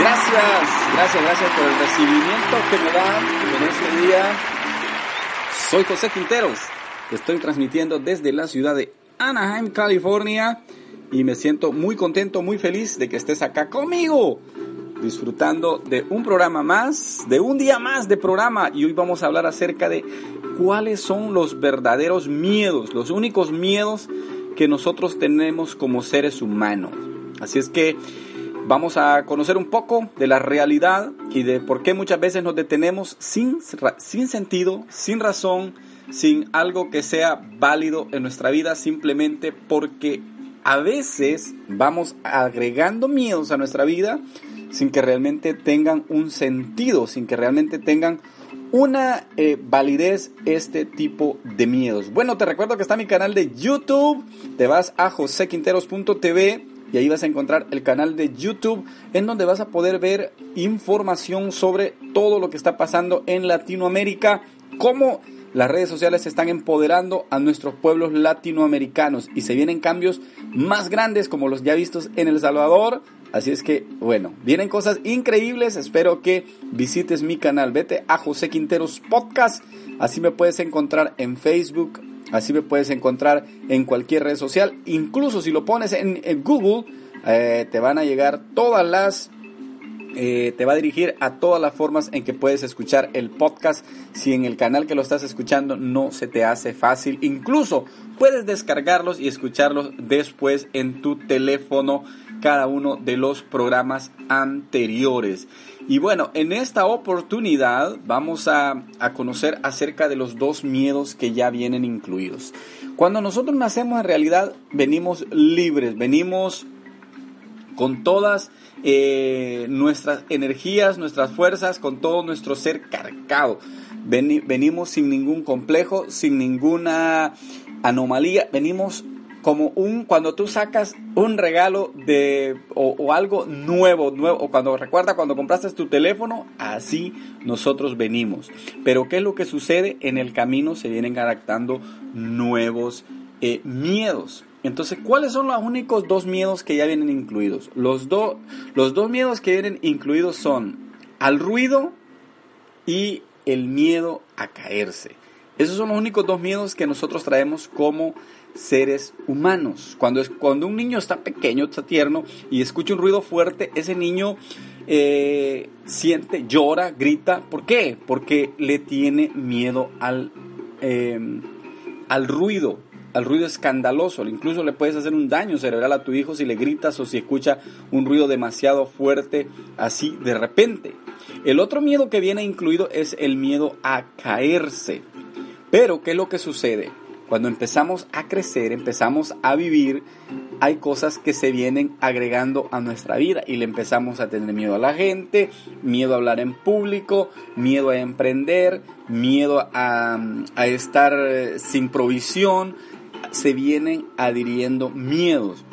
Gracias, gracias, gracias por el recibimiento que me dan en este día. Soy José Quinteros. Estoy transmitiendo desde la ciudad de Anaheim, California. Y me siento muy contento, muy feliz de que estés acá conmigo. Disfrutando de un programa más, de un día más de programa. Y hoy vamos a hablar acerca de cuáles son los verdaderos miedos, los únicos miedos que nosotros tenemos como seres humanos. Así es que vamos a conocer un poco de la realidad y de por qué muchas veces nos detenemos sin, sin sentido, sin razón, sin algo que sea válido en nuestra vida, simplemente porque a veces vamos agregando miedos a nuestra vida sin que realmente tengan un sentido, sin que realmente tengan una eh, validez este tipo de miedos. Bueno, te recuerdo que está mi canal de YouTube. Te vas a josequinteros.tv y ahí vas a encontrar el canal de YouTube en donde vas a poder ver información sobre todo lo que está pasando en Latinoamérica, cómo las redes sociales están empoderando a nuestros pueblos latinoamericanos y se vienen cambios más grandes como los ya vistos en El Salvador. Así es que, bueno, vienen cosas increíbles. Espero que visites mi canal. Vete a José Quinteros Podcast. Así me puedes encontrar en Facebook, Así me puedes encontrar en cualquier red social. Incluso si lo pones en, Google, eh, te van a llegar todas las... Eh, te va a dirigir a todas las formas en que puedes escuchar el podcast. Si en el canal que lo estás escuchando no se te hace fácil, incluso puedes descargarlos y escucharlos después en tu teléfono cada uno de los programas anteriores. Y bueno, en esta oportunidad vamos a, a, conocer acerca de los dos miedos que ya vienen incluidos. Cuando nosotros nacemos en realidad venimos libres, venimos con todas eh, nuestras energías, nuestras fuerzas, con todo nuestro ser cargado. Ven, venimos sin ningún complejo, sin ninguna anomalía, venimos como un cuando tú sacas un regalo de o, o, algo nuevo, nuevo o cuando recuerda cuando compraste tu teléfono, así nosotros venimos. Pero qué es lo que sucede en el camino se vienen adaptando nuevos eh, miedos. Entonces, ¿cuáles son los únicos dos miedos que ya vienen incluidos? Los, do, los dos miedos que vienen incluidos son al ruido y el miedo a caerse. Esos son los únicos dos miedos que nosotros traemos como seres humanos. Cuando, es, cuando un niño está pequeño, está tierno y escucha un ruido fuerte, ese niño eh, siente, llora, grita. ¿Por qué? Porque le tiene miedo al, eh, al ruido, al ruido escandaloso. Incluso le puedes hacer un daño cerebral a tu hijo si le gritas o si escucha un ruido demasiado fuerte así de repente. El otro miedo que viene incluido es el miedo a caerse. Pero, ¿qué es lo que sucede? Cuando empezamos a crecer, empezamos a vivir, hay cosas que se vienen agregando a nuestra vida y le empezamos a tener miedo a la gente, miedo a hablar en público, miedo a emprender, miedo a, a estar sin provisión, se vienen adhiriendo miedos.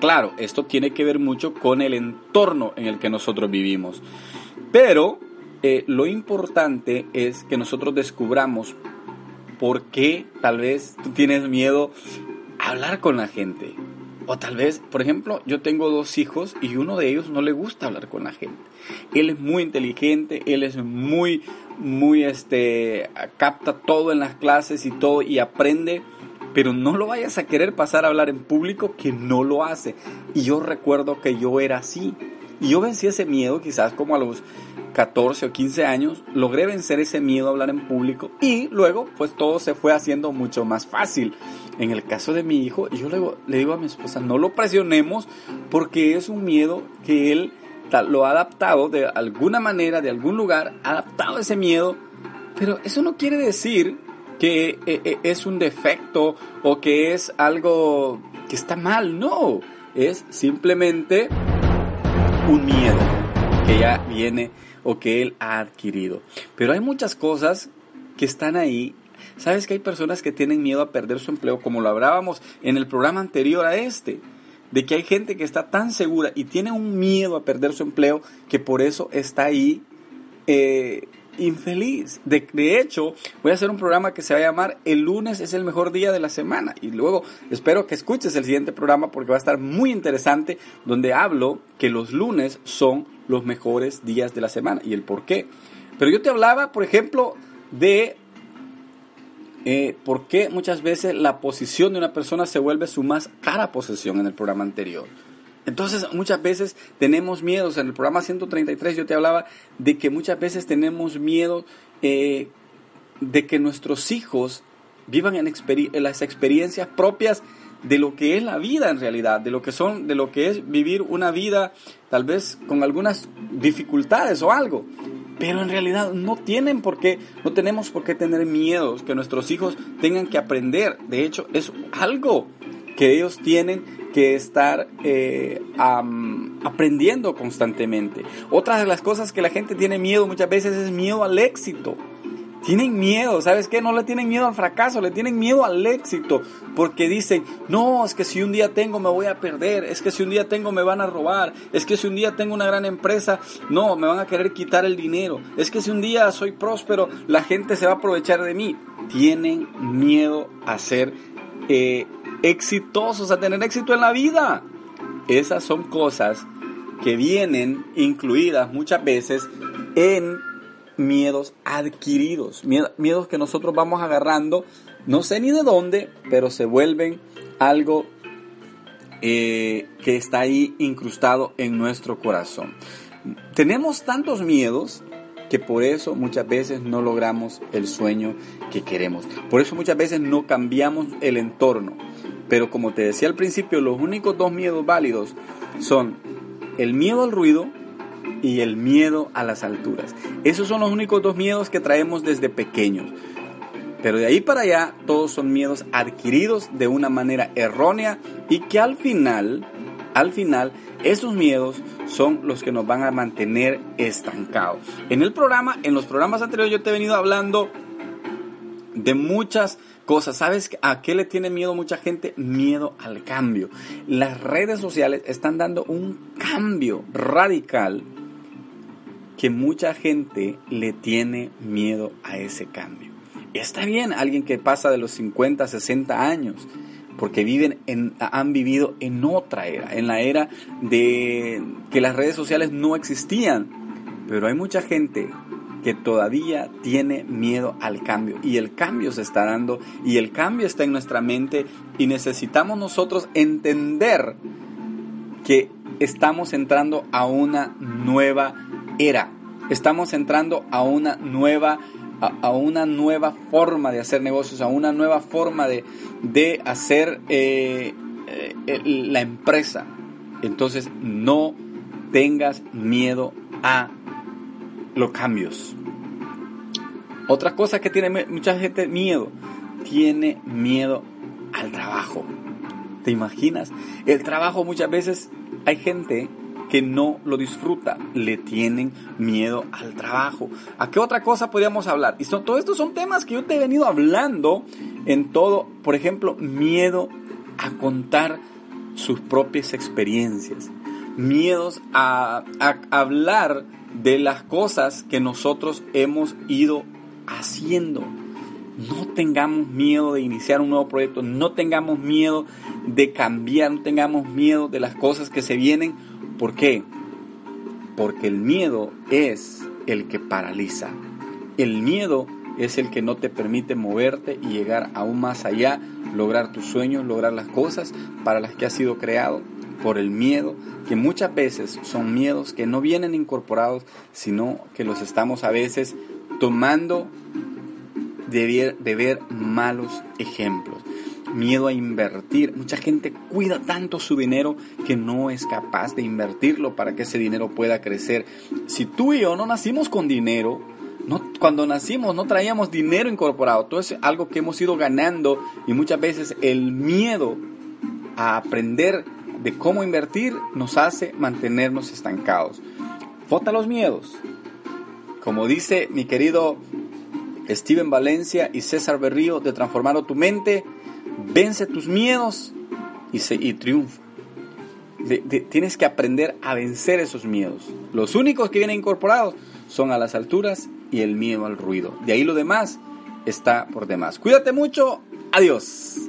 Claro, esto tiene que ver mucho con el entorno en el que nosotros vivimos. Pero eh, lo importante es que nosotros descubramos por qué tal vez tú tienes miedo a hablar con la gente. O tal vez, por ejemplo, yo tengo dos hijos y uno de ellos no le gusta hablar con la gente. Él es muy inteligente, él es muy, muy, este, capta todo en las clases y todo y aprende, pero no lo vayas a querer pasar a hablar en público que no lo hace. Y yo recuerdo que yo era así. Y yo vencí ese miedo quizás como a los 14 o 15 años, logré vencer ese miedo a hablar en público y luego pues todo se fue haciendo mucho más fácil. En el caso de mi hijo, yo le, le digo a mi esposa, no lo presionemos porque es un miedo que él lo ha adaptado de alguna manera, de algún lugar, ha adaptado ese miedo, pero eso no quiere decir que eh, eh, es un defecto o que es algo que está mal, no, es simplemente un miedo que ya viene o que él ha adquirido. Pero hay muchas cosas que están ahí. Sabes que hay personas que tienen miedo a perder su empleo, como lo hablábamos en el programa anterior a este, de que hay gente que está tan segura y tiene un miedo a perder su empleo que por eso está ahí eh, infeliz. De, de, hecho, voy a hacer un programa que se va a llamar El lunes es el mejor día de la semana. Y luego espero que escuches el siguiente programa porque va a estar muy interesante, donde hablo que los lunes son los mejores días de la semana y el por qué. Pero yo te hablaba, por ejemplo, de eh, por qué muchas veces la posición de una persona se vuelve su más cara posesión en el programa anterior. Entonces, muchas veces tenemos miedos. En el programa 133 yo te hablaba de que muchas veces tenemos miedo eh, de que nuestros hijos vivan en, en, las experiencias propias de lo que es la vida en realidad, de lo que son, de lo que es vivir una vida tal vez con algunas dificultades o algo. Pero en realidad no tienen por qué, no tenemos por qué tener miedos que nuestros hijos tengan que aprender. De hecho, es algo que ellos tienen que estar eh, aprendiendo constantemente. Otra de las cosas que la gente tiene miedo muchas veces es miedo al éxito. Tienen miedo, ¿sabes qué? No le tienen miedo al fracaso, le tienen miedo al éxito, porque dicen, no, es que si un día tengo me voy a perder, es que si un día tengo me van a robar, es que si un día tengo una gran empresa, no, me van a querer quitar el dinero, es que si un día soy próspero, la gente se va a aprovechar de mí. Tienen miedo a ser eh, exitosos, a tener éxito en la vida. Esas son cosas que vienen incluidas muchas veces en miedos adquiridos, miedos que nosotros vamos agarrando, no sé ni de dónde, pero se vuelven algo eh, que está ahí incrustado en nuestro corazón. Tenemos tantos miedos que por eso muchas veces no logramos el sueño que queremos. Por eso muchas veces no cambiamos el entorno. Pero como te decía al principio, los únicos dos miedos válidos son el miedo al ruido y el miedo a las alturas. Esos son los únicos dos miedos que traemos desde pequeños. Pero de ahí para allá todos son miedos adquiridos de una manera errónea y que al final, al final, esos miedos son los que nos van a mantener estancados. En el programa, en los programas anteriores yo te he venido hablando de muchas cosas. ¿Sabes a qué le tiene miedo mucha gente? Miedo al cambio. Las redes sociales están dando un cambio radical que mucha gente le tiene miedo a ese cambio. Está bien alguien que pasa de los 50, 60 años, porque viven en, han vivido en otra era, en la era de que las redes sociales no existían. Pero hay mucha gente que todavía tiene miedo al cambio y el cambio se está dando y el cambio está en nuestra mente y necesitamos nosotros entender que estamos entrando a una nueva era. Estamos entrando a una nueva a, una nueva forma de hacer negocios, a una nueva forma de, de hacer eh, eh, la empresa. Entonces no tengas miedo a los cambios. Otra cosa que tiene mucha gente miedo, tiene miedo al trabajo. ¿Te imaginas? El trabajo muchas veces hay gente que no lo disfruta, le tienen miedo al trabajo. ¿A qué otra cosa podríamos hablar? Y son, todo estos son temas que yo te he venido hablando en todo, por ejemplo, miedo a contar sus propias experiencias, miedos a hablar de las cosas que nosotros hemos ido haciendo. No tengamos miedo de iniciar un nuevo proyecto, no tengamos miedo de cambiar, no tengamos miedo de las cosas que se vienen ¿Por qué? Porque el miedo es el que paraliza. El miedo es el que no te permite moverte y llegar aún más allá, lograr tus sueños, lograr las cosas para las que has sido creado por el miedo, que muchas veces son miedos que no vienen incorporados, sino que los estamos a veces tomando de ver, de ver malos ejemplos miedo a invertir. Mucha gente cuida tanto su dinero que no es capaz de invertirlo para que ese dinero pueda crecer. Si tú y yo no nacimos con dinero, no, cuando nacimos no traíamos dinero incorporado, todo es algo que hemos ido ganando y muchas veces el miedo a aprender de cómo invertir nos hace mantenernos estancados. Vota los miedos. Como dice mi querido Steven Valencia y César Berrío de Transformar tu mente, vence tus miedos y, triunfa. tienes que aprender a vencer esos miedos. Los únicos que vienen incorporados son a las alturas y el miedo al ruido. De ahí lo demás está por demás. Cuídate mucho. Adiós.